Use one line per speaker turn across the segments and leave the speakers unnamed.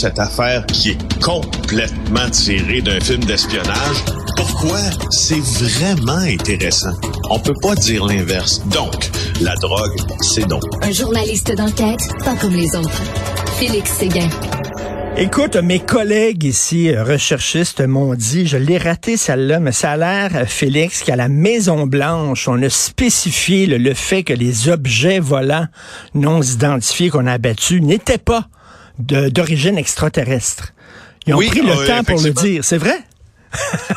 cette affaire qui est complètement tirée d'un film d'espionnage. Pourquoi? C'est vraiment intéressant? On peut pas dire l'inverse. Donc, la drogue, c'est donc.
Un journaliste d'enquête, pas comme les autres. Félix Séguin.
Écoute, mes collègues ici, euh, recherchistes, m'ont dit, je l'ai raté celle-là, mais ça a l'air, euh, Félix, qu'à la Maison-Blanche, on a spécifié le, le fait que les objets volants non identifiés qu'on a abattus n'étaient pas d'origine extraterrestre. Ils ont
Oui,
pris le
euh,
temps pour le dire, c'est vrai?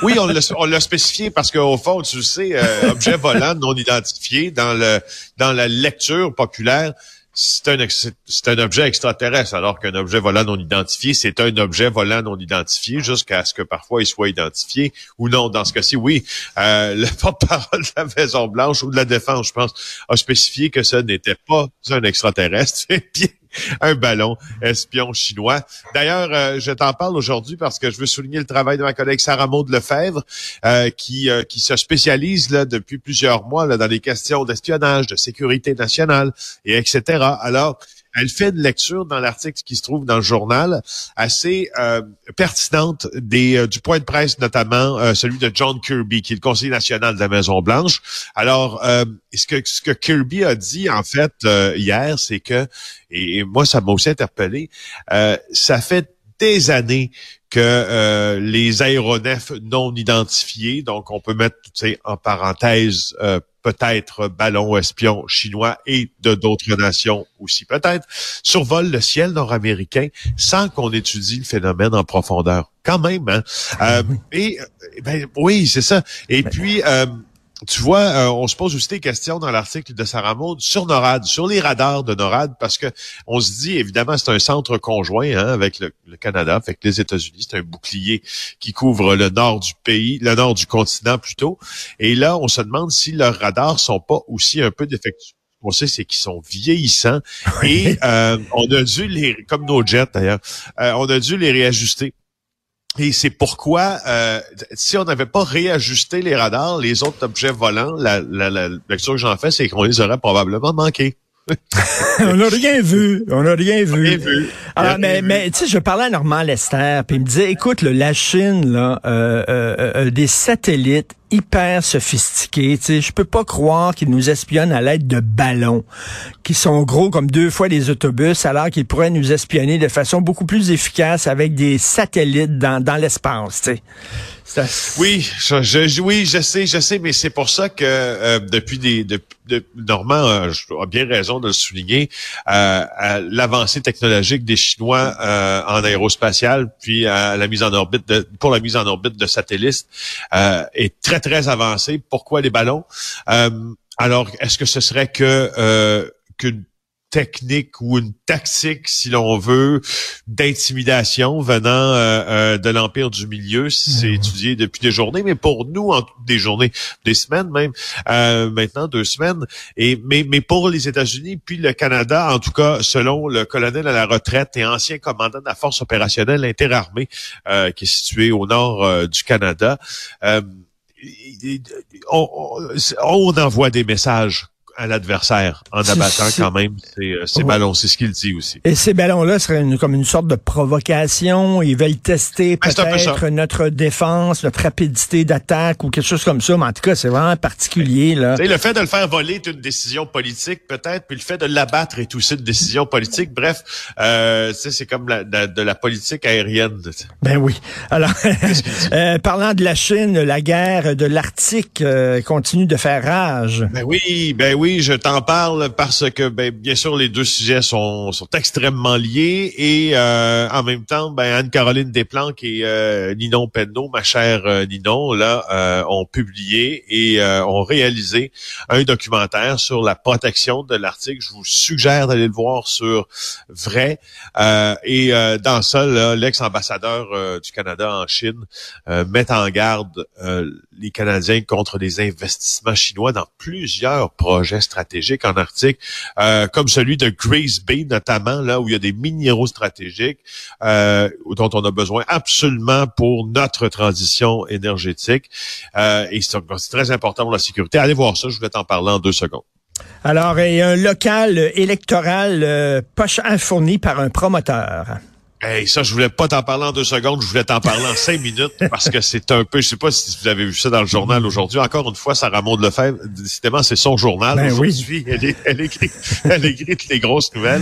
Oui, on l'a, on l'a spécifié parce qu'au fond, tu le sais, euh, objet volant non identifié dans le dans la lecture populaire, c'est un c'est un objet extraterrestre, alors qu'un objet volant non identifié, c'est un objet volant non identifié, jusqu'à ce que parfois il soit identifié ou non. Dans ce cas-ci, oui, euh, le porte-parole de la Maison Blanche ou de la Défense, je pense, a spécifié que ce n'était pas un extraterrestre, c'est bien un ballon espion chinois. D'ailleurs, euh, je t'en parle aujourd'hui parce que je veux souligner le travail de ma collègue Sarah Maud Lefebvre, euh, qui, euh, qui se spécialise là, depuis plusieurs mois là, dans les questions d'espionnage, de sécurité nationale, et etc. Alors, elle fait une lecture dans l'article qui se trouve dans le journal assez euh, pertinente des, euh, du point de presse, notamment euh, celui de John Kirby, qui est le conseiller national de la Maison-Blanche. Alors, euh, ce, que, ce que Kirby a dit, en fait, euh, hier, c'est que, et, moi, ça m'a aussi interpellé, ça fait des années que euh, les aéronefs non identifiés, donc on peut mettre en parenthèse euh, peut-être ballons espions chinois et de d'autres nations aussi peut-être, survolent le ciel nord-américain sans qu'on étudie le phénomène en profondeur. Quand même, hein? Euh, et euh, ben, oui, c'est ça. Et puis euh, tu vois, euh, on se pose aussi des questions dans l'article de Sarah Maud sur NORAD, sur les radars de NORAD, parce que on se dit, évidemment, c'est un centre conjoint hein, avec le, le Canada, avec les États-Unis, c'est un bouclier qui couvre le nord du pays, le nord du continent plutôt. Et là, on se demande si leurs radars sont pas aussi un peu défectueux. On sait, c'est qu'ils sont vieillissants et euh, on a dû les, comme nos jets d'ailleurs, euh, on a dû les réajuster. Et c'est pourquoi, euh, si on n'avait pas réajusté les radars, les autres objets volants, la, la, la lecture que j'en fais, c'est qu'on les aurait probablement manqués.
on n'a rien vu, on n'a rien vu.
Rien vu.
Alors,
Rien
mais, mais tu sais, je parlais à Normand Lester, puis il me disait, écoute, la Chine, là, euh, euh, euh, des satellites hyper sophistiqués, tu sais, je peux pas croire qu'ils nous espionnent à l'aide de ballons qui sont gros comme deux fois les autobus, alors qu'ils pourraient nous espionner de façon beaucoup plus efficace avec des satellites dans, dans l'espace, tu
Oui, je, oui, je sais, je sais, mais c'est pour ça que euh, depuis des, de, de- Normand euh, a bien raison de le souligner, euh, l'avancée technologique des Chinois euh, en aérospatial, puis à la mise en orbite pour la mise en orbite de satellites euh, est très très avancée. Pourquoi les ballons? Euh, Alors, est-ce que ce serait que euh, qu'une technique ou une tactique, si l'on veut, d'intimidation venant euh, euh, de l'Empire du Milieu. C'est étudié depuis des journées, mais pour nous, en des journées, des semaines même, euh, maintenant deux semaines. Et mais, mais pour les États-Unis, puis le Canada, en tout cas, selon le colonel à la retraite et ancien commandant de la force opérationnelle interarmée euh, qui est situé au nord du Canada, euh, on, envoie des messages à l'adversaire en abattant quand même ces, euh,
Ouais.
ballons. C'est ce qu'il dit aussi.
Et ces ballons-là seraient une- comme une sorte de provocation. Ils veulent tester
Ben,
peut-être notre défense, notre rapidité d'attaque ou quelque chose comme ça. Mais en tout cas, c'est vraiment particulier. Là.
Le fait de le faire voler est une décision politique peut-être, puis le fait de l'abattre est aussi une décision politique. Bref, euh, c'est comme la- de, de la politique aérienne.
Ben oui. Alors, euh, parlant de la Chine, la guerre de l'Arctique euh, continue de faire rage.
Ben oui, ben oui, je t'en parle parce que ben, bien sûr les deux sujets sont, sont extrêmement liés et euh, en même temps, ben Anne-Caroline Desplanques et euh, Ninon Penneau, ma chère euh, Ninon, là, euh, ont publié et euh, ont réalisé un documentaire sur la protection de l'Arctique. Je vous suggère d'aller le voir sur Vrai. Et dans ça, l'ex-ambassadeur du Canada en Chine met en garde les Canadiens contre les investissements chinois dans plusieurs projets stratégiques en Arctique, euh, comme celui de Grace Bay notamment, là où il y a des minéraux stratégiques euh, dont on a besoin absolument pour notre transition énergétique. Euh, et c'est très important pour la sécurité. Allez voir ça, je vais t'en parler en deux secondes.
Alors, il y a un local électoral euh, pas cher fourni par un promoteur.
Hey, ça, je voulais pas t'en parler en deux secondes, je voulais t'en parler en cinq minutes parce que c'est un peu, je sais pas si vous avez vu ça dans le journal aujourd'hui. Encore une fois, Sarah Maud Lefebvre, décidément, c'est son journal
Ben
aujourd'hui. Elle, elle, écrit, elle écrit toutes les grosses nouvelles.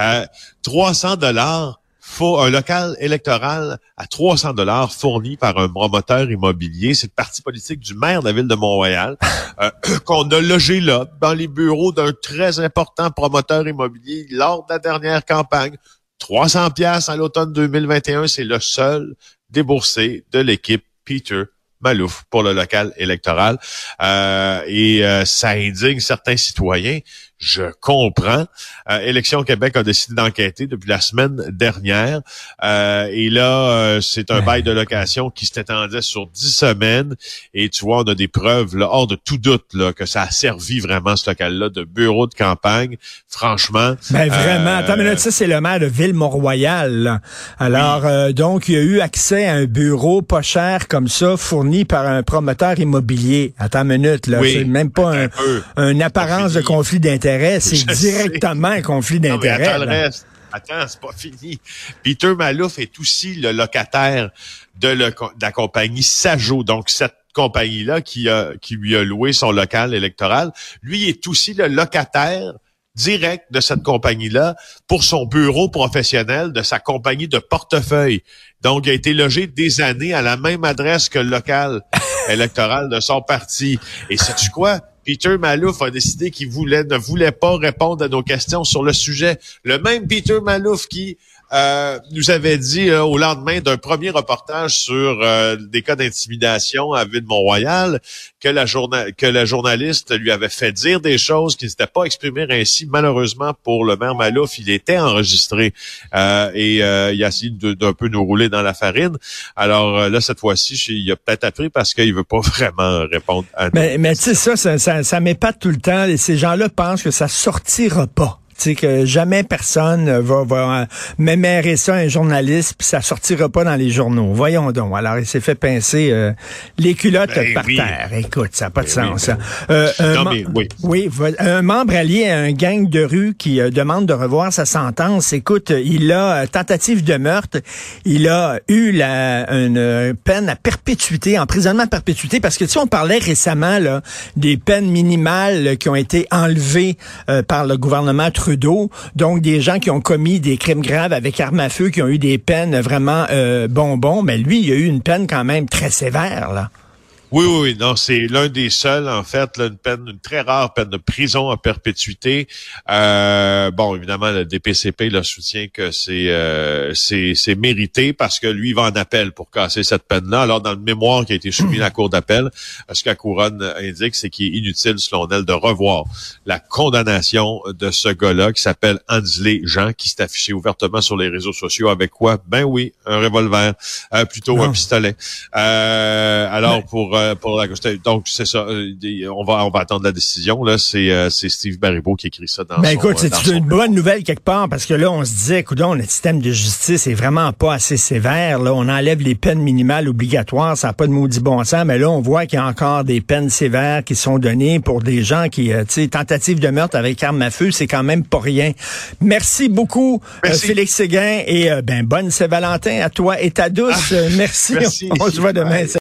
Euh, 300 dollars faut un local électoral à 300 dollars fourni par un promoteur immobilier. C'est le parti politique du maire de la ville de Montréal euh, qu'on a logé là, dans les bureaux d'un très important promoteur immobilier lors de la dernière campagne. 300 pièces à l'automne 2021, c'est le seul déboursé de l'équipe Peter Malouf pour le local électoral. Euh, et euh, ça indigne certains citoyens. Je comprends. Euh, Élection Québec a décidé d'enquêter depuis la semaine dernière. Euh, et là, euh, c'est un bail de location qui s'étendait sur dix semaines. Et tu vois, on a des preuves, là, hors de tout doute, là, que ça a servi vraiment, ce local-là, de bureau de campagne. Franchement.
Ben vraiment. Attends une minute, ça, c'est le maire de Ville-Mont-Royal. là. Alors, euh, donc, il a eu accès à un bureau pas cher comme ça, fourni par un promoteur immobilier. Attends une minute, là.
Oui,
c'est même pas un,
un peu.
une apparence de conflit d'intérêt, c'est directement un conflit d'intérêt.
attends le
là.
reste. Attends, c'est pas fini. Peter Malouf est aussi le locataire de, le- de la compagnie Sajo. Donc, cette compagnie-là qui, a, qui lui a loué son local électoral, lui est aussi le locataire direct de cette compagnie-là pour son bureau professionnel de sa compagnie de portefeuille. Donc, il a été logé des années à la même adresse que le local électoral de son parti. Et sais-tu quoi? Peter Malouf a décidé qu'il voulait, ne voulait pas répondre à nos questions sur le sujet. Le même Peter Malouf qui euh, nous avait dit euh, au lendemain d'un premier reportage sur euh, des cas d'intimidation à Ville-Mont-Royal que la, que la journaliste lui avait fait dire des choses qui ne s'étaient pas exprimées ainsi. Malheureusement pour le maire Malouf, il était enregistré euh, et il a essayé d'un peu nous rouler dans la farine. Alors là, cette fois-ci, il a peut-être appris parce qu'il veut pas vraiment répondre à
Mais, mais tu sais, ça, ça, ça, ça m'épate tout le temps. Et ces gens-là pensent que ça sortira pas. Sais, que jamais personne va, va mémérer ça à un journaliste, puis ça sortira pas dans les journaux. Voyons donc. Alors, il s'est fait pincer euh, les culottes
Ben
par
oui.
terre. Écoute, ça n'a pas de
Ben oui,
sens.
ben
ça. Euh, un
Non,
mem-
mais oui.
oui, un membre allié à un gang de rue qui euh, demande de revoir sa sentence. Écoute, il a euh, tentative de meurtre. Il a eu la, une euh, peine à perpétuité, emprisonnement à perpétuité, parce que tu sais, on parlait récemment là, des peines minimales qui ont été enlevées par le gouvernement Trudeau. Donc, des gens qui ont commis des crimes graves avec arme à feu, qui ont eu des peines vraiment euh, bonbons. Mais lui, il a eu une peine quand même très sévère, là.
Oui, oui, oui, non, c'est l'un des seuls, en fait, là, une peine, une très rare peine de prison à perpétuité. Euh, bon, évidemment, le DPCP là, soutient que c'est euh, c'est c'est mérité parce que lui il va en appel pour casser cette peine-là. Alors, dans le mémoire qui a été soumis à la Cour d'appel, ce que la Couronne indique, c'est qu'il est inutile, selon elle, de revoir la condamnation de ce gars-là qui s'appelle Ansley Jean, qui s'est affiché ouvertement sur les réseaux sociaux avec quoi? Ben oui, un revolver, euh, plutôt
Non.
un pistolet. Euh, alors, pour euh, pour la donc c'est ça. euh, on va on va attendre la décision là. C'est euh, c'est Steve Baribeau qui écrit ça dans
Ben écoute,
euh,
c'est une bonne nouvelle quelque part parce que là, on se disait, écoute, notre système de justice est vraiment pas assez sévère. Là, on enlève les peines minimales obligatoires, ça n'a pas de maudit bon sens. Mais là, on voit qu'il y a encore des peines sévères qui sont données pour des gens qui, euh, tu sais, tentative de meurtre avec arme à feu, c'est quand même pas rien. Merci beaucoup, euh,
Merci.
Félix Séguin, et euh, ben bonne Saint-Valentin à toi et ta douce. Euh, merci.
Merci.
On se voit demain.